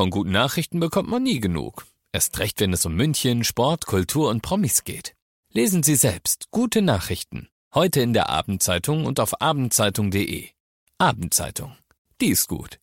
Von guten Nachrichten bekommt man nie genug. Erst recht, wenn es um München, Sport, Kultur und Promis geht. Lesen Sie selbst gute Nachrichten. Heute in der Abendzeitung und auf abendzeitung.de. Abendzeitung. Die ist gut.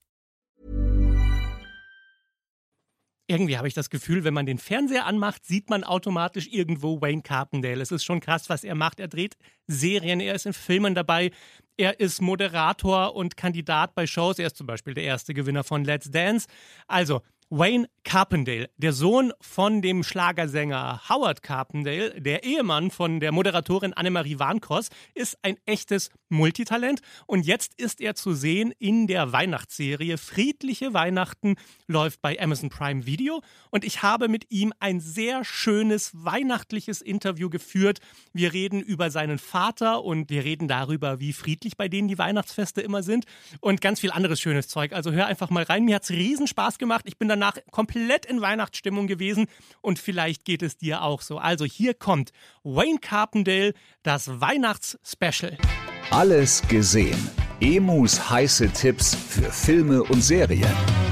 Irgendwie habe ich das Gefühl, wenn man den Fernseher anmacht, sieht man automatisch irgendwo Wayne Carpendale. Es ist schon krass, was er macht. Er dreht Serien, er ist in Filmen dabei, er ist Moderator und Kandidat bei Shows. Er ist zum Beispiel der erste Gewinner von Let's Dance. Also, Wayne Carpendale, der Sohn von dem Schlagersänger Howard Carpendale, der Ehemann von der Moderatorin Annemarie Warnkos, ist ein echtes Multitalent und jetzt ist er zu sehen in der Weihnachtsserie Friedliche Weihnachten läuft bei Amazon Prime Video und ich habe mit ihm ein sehr schönes weihnachtliches Interview geführt. Wir reden über seinen Vater und wir reden darüber, wie friedlich bei denen die Weihnachtsfeste immer sind und ganz viel anderes schönes Zeug. Also hör einfach mal rein. Mir hat es riesen Spaß gemacht. Ich bin danach komplett in Weihnachtsstimmung gewesen und vielleicht geht es dir auch so. Also hier kommt Wayne Carpendale, das Weihnachtsspecial. Alles gesehen. Emus heiße Tipps für Filme und Serien.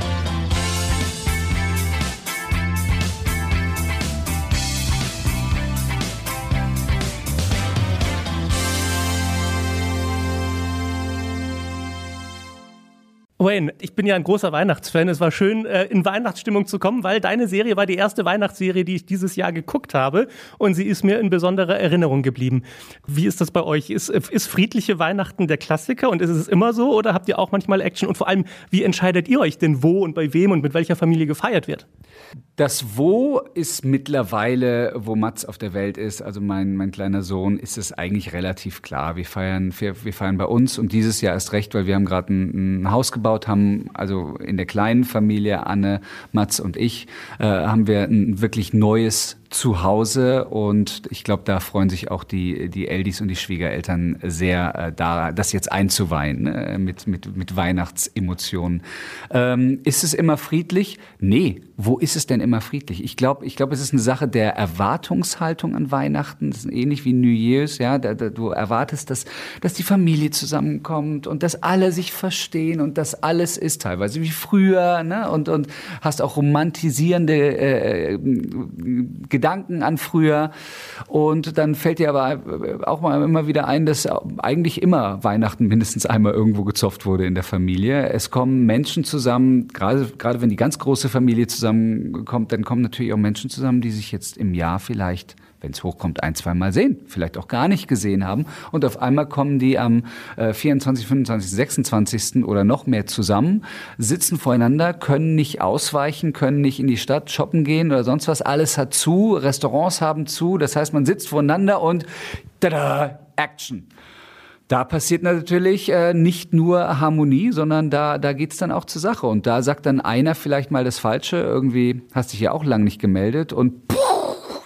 Wayne, ich bin ja ein großer Weihnachtsfan. Es war schön, äh, in Weihnachtsstimmung zu kommen, weil deine Serie war die erste Weihnachtsserie, die ich dieses Jahr geguckt habe. Und sie ist mir in besonderer Erinnerung geblieben. Wie ist das bei euch? Ist, ist friedliche Weihnachten der Klassiker und ist es immer so? Oder habt ihr auch manchmal Action? Und vor allem, wie entscheidet ihr euch denn, wo und bei wem und mit welcher Familie gefeiert wird? Das Wo ist mittlerweile, wo Mats auf der Welt ist, also mein, mein kleiner Sohn, ist es eigentlich relativ klar. Wir feiern, wir, wir feiern bei uns und dieses Jahr ist recht, weil wir haben gerade ein, ein Haus gebaut aufgebaut haben, also in der kleinen Familie, Anne, Mats und ich, äh, haben wir ein wirklich neues zu Hause und ich glaube, da freuen sich auch die, die Eldis und die Schwiegereltern sehr, äh, da das jetzt einzuweihen äh, mit, mit, mit Weihnachtsemotionen. Ähm, ist es immer friedlich? Nee. Wo ist es denn immer friedlich? Ich glaube, ich glaube, es ist eine Sache der Erwartungshaltung an Weihnachten. Das ist ähnlich wie New Year's, ja. Da, da, du erwartest, dass, dass die Familie zusammenkommt und dass alle sich verstehen und dass alles ist teilweise wie früher, ne? Und, und hast auch romantisierende äh, äh Gedanken an früher. Und dann fällt dir aber auch mal immer wieder ein, dass eigentlich immer Weihnachten mindestens einmal irgendwo gezopft wurde in der Familie. Es kommen Menschen zusammen, gerade, gerade wenn die ganz große Familie zusammenkommt, dann kommen natürlich auch Menschen zusammen, die sich jetzt im Jahr vielleicht wenn es hochkommt, ein, zwei Mal sehen, vielleicht auch gar nicht gesehen haben. Und auf einmal kommen die am äh, 24, 25, 26. oder noch mehr zusammen, sitzen voreinander, können nicht ausweichen, können nicht in die Stadt shoppen gehen oder sonst was. Alles hat zu, Restaurants haben zu. Das heißt, man sitzt voreinander und tada, Action. Da passiert natürlich äh, nicht nur Harmonie, sondern da, da geht's dann auch zur Sache. Und da sagt dann einer vielleicht mal das Falsche, irgendwie hast dich ja auch lang nicht gemeldet und puh,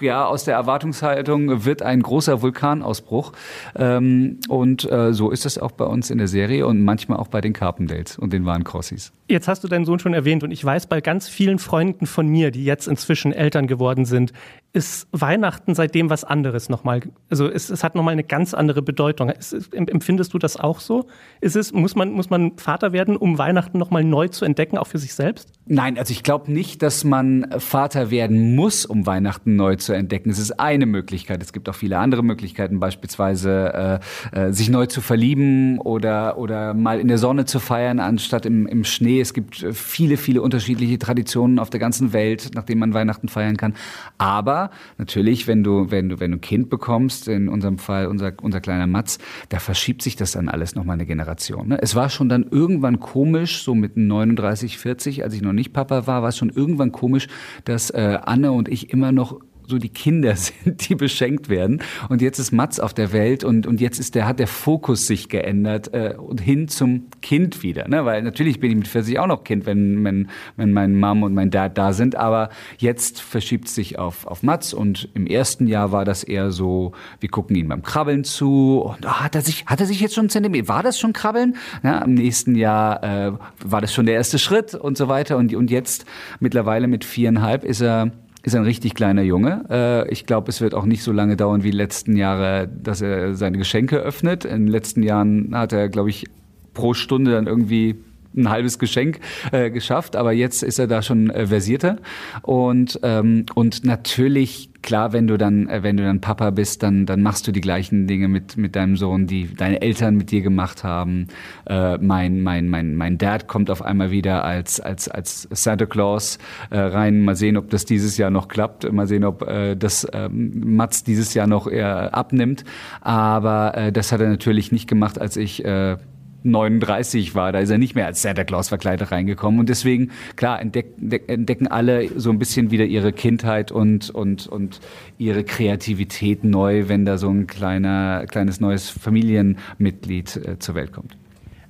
ja, aus der Erwartungshaltung wird ein großer Vulkanausbruch. Ähm, und äh, so ist es auch bei uns in der Serie und manchmal auch bei den Carpendales und den Warncrossis. Jetzt hast du deinen Sohn schon erwähnt und ich weiß bei ganz vielen Freunden von mir, die jetzt inzwischen Eltern geworden sind, ist Weihnachten seitdem was anderes nochmal. Also es, es hat nochmal eine ganz andere Bedeutung. Ist, empfindest du das auch so? Ist es, muss man, muss man Vater werden, um Weihnachten nochmal neu zu entdecken, auch für sich selbst? Nein, also ich glaube nicht, dass man Vater werden muss, um Weihnachten neu zu entdecken. Es ist eine Möglichkeit. Es gibt auch viele andere Möglichkeiten, beispielsweise äh, äh, sich neu zu verlieben oder, oder mal in der Sonne zu feiern, anstatt im, im Schnee. Es gibt viele, viele unterschiedliche Traditionen auf der ganzen Welt, nach denen man Weihnachten feiern kann. Aber natürlich, wenn du, wenn du, wenn du ein Kind bekommst, in unserem Fall unser, unser kleiner Matz, da verschiebt sich das dann alles nochmal eine Generation. Ne? Es war schon dann irgendwann komisch, so mit 39, 40, als ich noch nicht Papa war, war es schon irgendwann komisch, dass äh, Anne und ich immer noch so die Kinder sind, die beschenkt werden. Und jetzt ist Mats auf der Welt und, und jetzt ist der, hat der Fokus sich geändert äh, und hin zum Kind wieder. Ne? Weil natürlich bin ich mit 40 auch noch Kind, wenn, wenn, wenn mein Mom und mein Dad da sind. Aber jetzt verschiebt es sich auf, auf Mats und im ersten Jahr war das eher so, wir gucken ihm beim Krabbeln zu und oh, hat er sich, hat er sich jetzt schon einen Zentimeter, war das schon Krabbeln? Ja, Im nächsten Jahr äh, war das schon der erste Schritt und so weiter. Und, und jetzt mittlerweile mit viereinhalb ist er ist ein richtig kleiner Junge. Äh, ich glaube, es wird auch nicht so lange dauern wie die letzten Jahre, dass er seine Geschenke öffnet. In den letzten Jahren hat er, glaube ich, pro Stunde dann irgendwie ein halbes Geschenk äh, geschafft, aber jetzt ist er da schon äh, versierter. Und, ähm, und natürlich, klar, wenn du dann, äh, wenn du dann Papa bist, dann, dann machst du die gleichen Dinge mit, mit deinem Sohn, die deine Eltern mit dir gemacht haben. Äh, mein, mein, mein, mein Dad kommt auf einmal wieder als, als, als Santa Claus äh, rein. Mal sehen, ob das dieses Jahr noch klappt. Mal sehen, ob äh, das ähm, Mats dieses Jahr noch eher abnimmt. Aber äh, das hat er natürlich nicht gemacht, als ich äh, 39 war, da ist er nicht mehr als Santa Claus verkleidet reingekommen. Und deswegen, klar, entdecken, entdecken alle so ein bisschen wieder ihre Kindheit und, und, und ihre Kreativität neu, wenn da so ein kleiner, kleines neues Familienmitglied äh, zur Welt kommt.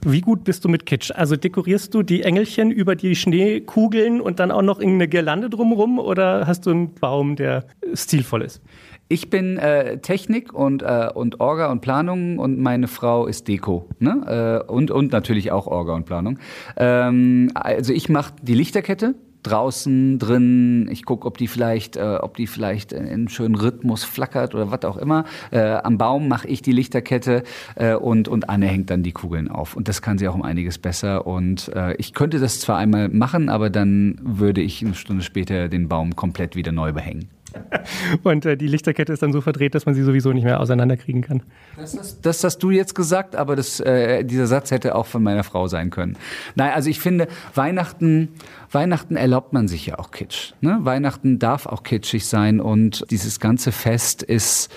Wie gut bist du mit Kitsch? Also dekorierst du die Engelchen über die Schneekugeln und dann auch noch irgendeine Girlande drumrum oder hast du einen Baum, der stilvoll ist? Ich bin äh, Technik und, äh, und Orga und Planung und meine Frau ist Deko. Ne? Äh, und, und natürlich auch Orga und Planung. Ähm, also ich mache die Lichterkette draußen, drin. Ich gucke, ob die vielleicht, äh, ob die vielleicht in einem schönen Rhythmus flackert oder was auch immer. Äh, am Baum mache ich die Lichterkette äh, und, und Anne hängt dann die Kugeln auf. Und das kann sie auch um einiges besser. Und äh, ich könnte das zwar einmal machen, aber dann würde ich eine Stunde später den Baum komplett wieder neu behängen. Und äh, die Lichterkette ist dann so verdreht, dass man sie sowieso nicht mehr auseinanderkriegen kann. Das, ist, das hast du jetzt gesagt, aber das, äh, dieser Satz hätte auch von meiner Frau sein können. Nein, also ich finde, Weihnachten Weihnachten erlaubt man sich ja auch Kitsch. Ne? Weihnachten darf auch kitschig sein und dieses ganze Fest ist,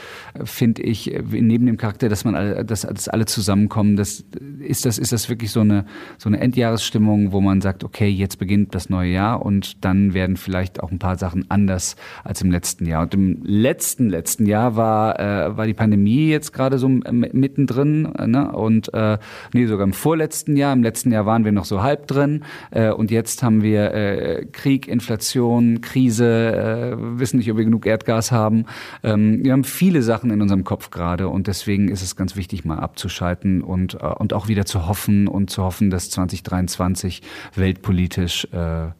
finde ich, neben dem Charakter, dass man alle, dass, dass alle zusammenkommen, das ist das ist das wirklich so eine so eine Endjahresstimmung, wo man sagt, okay, jetzt beginnt das neue Jahr und dann werden vielleicht auch ein paar Sachen anders als im letzten Jahr. Und im letzten letzten Jahr war äh, war die Pandemie jetzt gerade so mittendrin, ne? Und äh, nee, sogar im vorletzten Jahr, im letzten Jahr waren wir noch so halb drin äh, und jetzt haben wir äh, Krieg, Inflation, Krise, äh, wissen nicht, ob wir genug Erdgas haben. Ähm, wir haben viele Sachen in unserem Kopf gerade und deswegen ist es ganz wichtig, mal abzuschalten und, äh, und auch wieder zu hoffen und zu hoffen, dass 2023 weltpolitisch äh,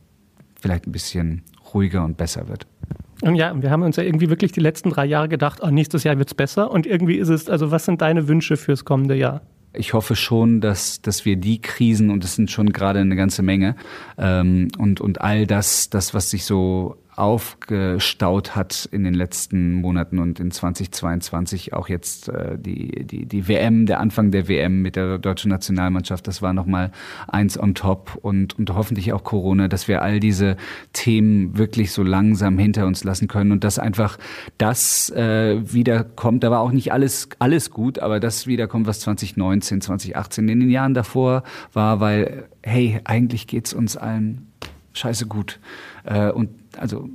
vielleicht ein bisschen ruhiger und besser wird. Und ja, wir haben uns ja irgendwie wirklich die letzten drei Jahre gedacht, oh, nächstes Jahr wird's besser. Und irgendwie ist es, also was sind deine Wünsche fürs kommende Jahr? ich hoffe schon, dass, dass wir die Krisen, und das sind schon gerade eine ganze Menge, ähm, und, und all das, das, was sich so aufgestaut hat in den letzten Monaten und in 2022 auch jetzt äh, die, die, die WM, der Anfang der WM mit der deutschen Nationalmannschaft, das war nochmal eins on top und, und hoffentlich auch Corona, dass wir all diese Themen wirklich so langsam hinter uns lassen können und dass einfach das äh, wiederkommt. Da war auch nicht alles, alles gut, aber das wiederkommt, was 2019, 2018 in den Jahren davor war, weil, hey, eigentlich geht's uns allen scheiße gut. Äh, und also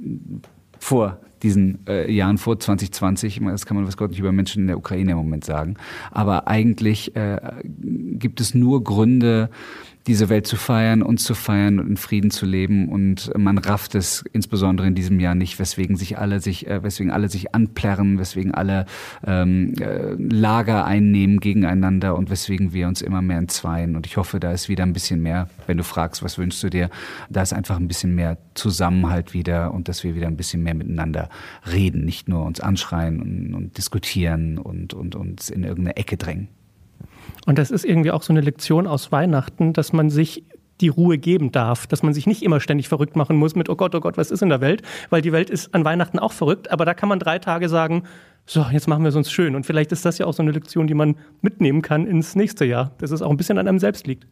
vor diesen äh, Jahren vor 2020, das kann man was Gott nicht über Menschen in der Ukraine im Moment sagen, aber eigentlich äh, gibt es nur Gründe, diese Welt zu feiern, uns zu feiern und in Frieden zu leben. Und man rafft es insbesondere in diesem Jahr nicht, weswegen sich alle sich, äh, weswegen alle sich anplärren, weswegen alle ähm, äh, Lager einnehmen gegeneinander und weswegen wir uns immer mehr entzweien. Und ich hoffe, da ist wieder ein bisschen mehr, wenn du fragst, was wünschst du dir, da ist einfach ein bisschen mehr Zusammenhalt wieder und dass wir wieder ein bisschen mehr miteinander reden, nicht nur uns anschreien und, und diskutieren und, und uns in irgendeine Ecke drängen. Und das ist irgendwie auch so eine Lektion aus Weihnachten, dass man sich die Ruhe geben darf, dass man sich nicht immer ständig verrückt machen muss mit, oh Gott, oh Gott, was ist in der Welt? Weil die Welt ist an Weihnachten auch verrückt, aber da kann man drei Tage sagen, so, jetzt machen wir es uns schön. Und vielleicht ist das ja auch so eine Lektion, die man mitnehmen kann ins nächste Jahr, dass es auch ein bisschen an einem selbst liegt.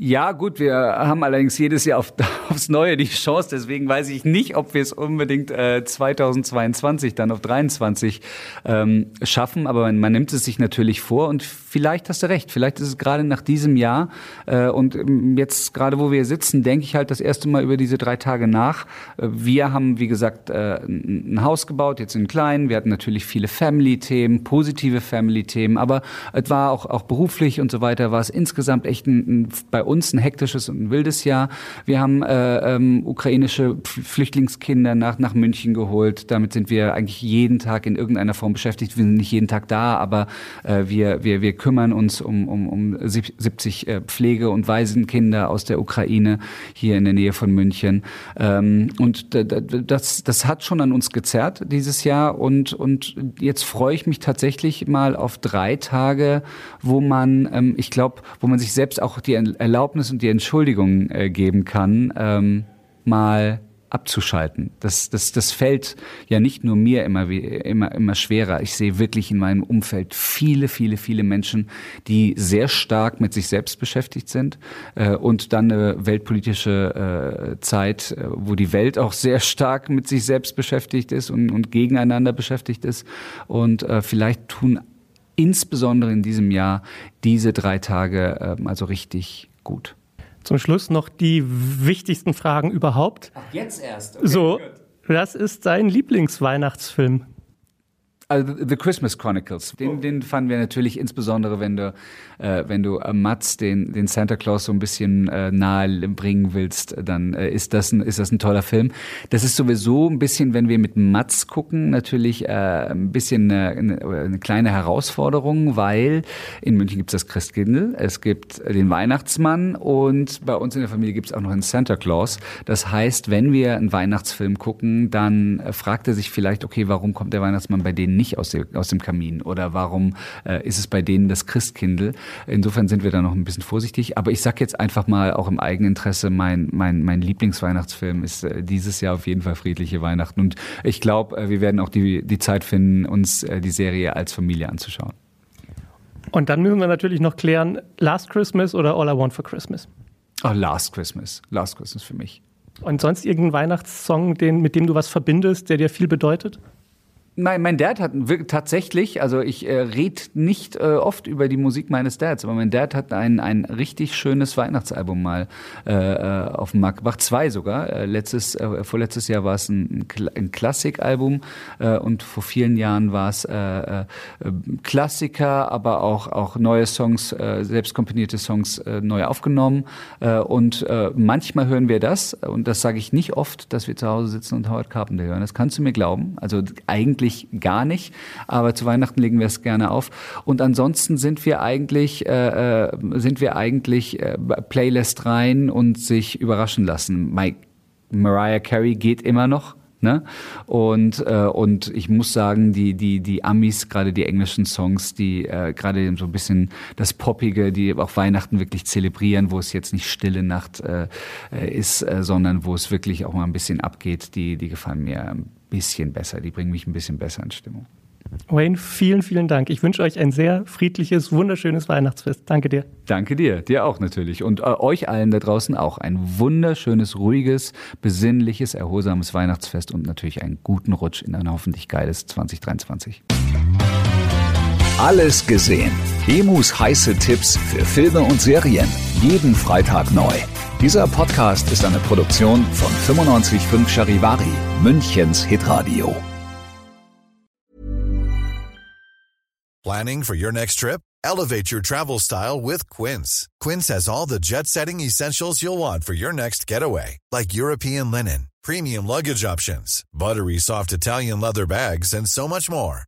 Ja, gut, wir haben allerdings jedes Jahr auf, aufs Neue die Chance. Deswegen weiß ich nicht, ob wir es unbedingt äh, 2022 dann auf 23 ähm, schaffen. Aber man, nimmt es sich natürlich vor und vielleicht hast du recht. Vielleicht ist es gerade nach diesem Jahr äh, und ähm, jetzt gerade, wo wir sitzen, denke ich halt das erste Mal über diese drei Tage nach. Äh, wir haben, wie gesagt, äh, ein Haus gebaut, jetzt in klein. Wir hatten natürlich viele Family-Themen, positive Family-Themen, aber es war auch, auch beruflich und so weiter, war es insgesamt echt ein, ein bei uns ein hektisches und ein wildes Jahr. Wir haben äh, ähm, ukrainische Flüchtlingskinder nach, nach München geholt. Damit sind wir eigentlich jeden Tag in irgendeiner Form beschäftigt. Wir sind nicht jeden Tag da, aber äh, wir, wir, wir kümmern uns um, um, um 70 äh, Pflege- und Waisenkinder aus der Ukraine hier in der Nähe von München. Ähm, und das, das hat schon an uns gezerrt dieses Jahr. Und, und jetzt freue ich mich tatsächlich mal auf drei Tage, wo man, ähm, ich glaube, wo man sich selbst auch die Erlaubnis Erlaubnis und die Entschuldigung äh, geben kann, ähm, mal abzuschalten. Das, das, das fällt ja nicht nur mir immer, immer, immer schwerer. Ich sehe wirklich in meinem Umfeld viele, viele, viele Menschen, die sehr stark mit sich selbst beschäftigt sind äh, und dann eine weltpolitische äh, Zeit, äh, wo die Welt auch sehr stark mit sich selbst beschäftigt ist und, und gegeneinander beschäftigt ist. Und äh, vielleicht tun insbesondere in diesem Jahr diese drei Tage äh, also richtig gut. Zum Schluss noch die wichtigsten Fragen überhaupt. Ach, jetzt erst. Okay, so, gut. das ist sein Lieblingsweihnachtsfilm. Also The Christmas Chronicles, den, den fanden wir natürlich insbesondere, wenn du, äh, wenn du äh, Mats, den, den Santa Claus so ein bisschen äh, nahe bringen willst, dann äh, ist, das ein, ist das ein toller Film. Das ist sowieso ein bisschen, wenn wir mit Mats gucken, natürlich äh, ein bisschen eine, eine kleine Herausforderung, weil in München gibt es das Christkindl, es gibt den Weihnachtsmann und bei uns in der Familie gibt es auch noch einen Santa Claus. Das heißt, wenn wir einen Weihnachtsfilm gucken, dann äh, fragt er sich vielleicht, okay, warum kommt der Weihnachtsmann bei denen nicht aus dem, Kamin? Oder warum äh, ist es bei denen das Christkindl? Insofern sind wir da noch ein bisschen vorsichtig. Aber ich sag jetzt einfach mal auch im Eigeninteresse, mein, mein, mein Lieblingsweihnachtsfilm ist äh, dieses Jahr auf jeden Fall Friedliche Weihnachten. Und ich glaube, äh, wir werden auch die, die Zeit finden, uns die Serie als Familie anzuschauen. Und dann müssen wir natürlich noch klären, Last Christmas oder All I Want for Christmas? Oh, Last Christmas. Last Christmas für mich. Und sonst irgendein Weihnachtssong, den, mit dem du was verbindest, der dir viel bedeutet? Mein, mein Dad hat tatsächlich, also ich äh, red nicht äh, oft über die Musik meines Dads, aber mein Dad hat ein, ein richtig schönes Weihnachtsalbum mal äh, äh auf den Markt gebracht, zwei sogar. Äh, letztes, äh, vorletztes Jahr war es ein, ein Klassikalbum und vor vielen Jahren war es Klassiker, aber auch, auch neue Songs, selbst komponierte Songs neu aufgenommen. Und manchmal hören wir das, und das sage ich nicht oft, dass wir zu Hause sitzen und Howard Carpenter hören. Das kannst du mir glauben. Also eigentlich eigentlich gar nicht, aber zu Weihnachten legen wir es gerne auf. Und ansonsten sind wir eigentlich, äh, äh, sind wir eigentlich äh, Playlist rein und sich überraschen lassen. Mike, Mariah Carey geht immer noch. Ne? Und, äh, und ich muss sagen, die, die, die Amis, gerade die englischen Songs, die äh, gerade so ein bisschen das Poppige, die auch Weihnachten wirklich zelebrieren, wo es jetzt nicht stille Nacht äh, äh ist, äh, sondern wo es wirklich auch mal ein bisschen abgeht, die, die gefallen mir bisschen besser. Die bringen mich ein bisschen besser in Stimmung. Wayne, vielen, vielen Dank. Ich wünsche euch ein sehr friedliches, wunderschönes Weihnachtsfest. Danke dir. Danke dir, dir auch natürlich. Und äh, euch allen da draußen auch ein wunderschönes, ruhiges, besinnliches, erholsames Weihnachtsfest und natürlich einen guten Rutsch in ein hoffentlich geiles 2023. Alles gesehen. Emus heiße Tipps für Filme und Serien. Jeden Freitag neu. Dieser Podcast ist eine Produktion von 955 Charivari, Münchens Hitradio. Planning for your next trip? Elevate your travel style with Quince. Quince has all the jet-setting essentials you'll want for your next getaway, like European linen, premium luggage options, buttery soft Italian leather bags, and so much more.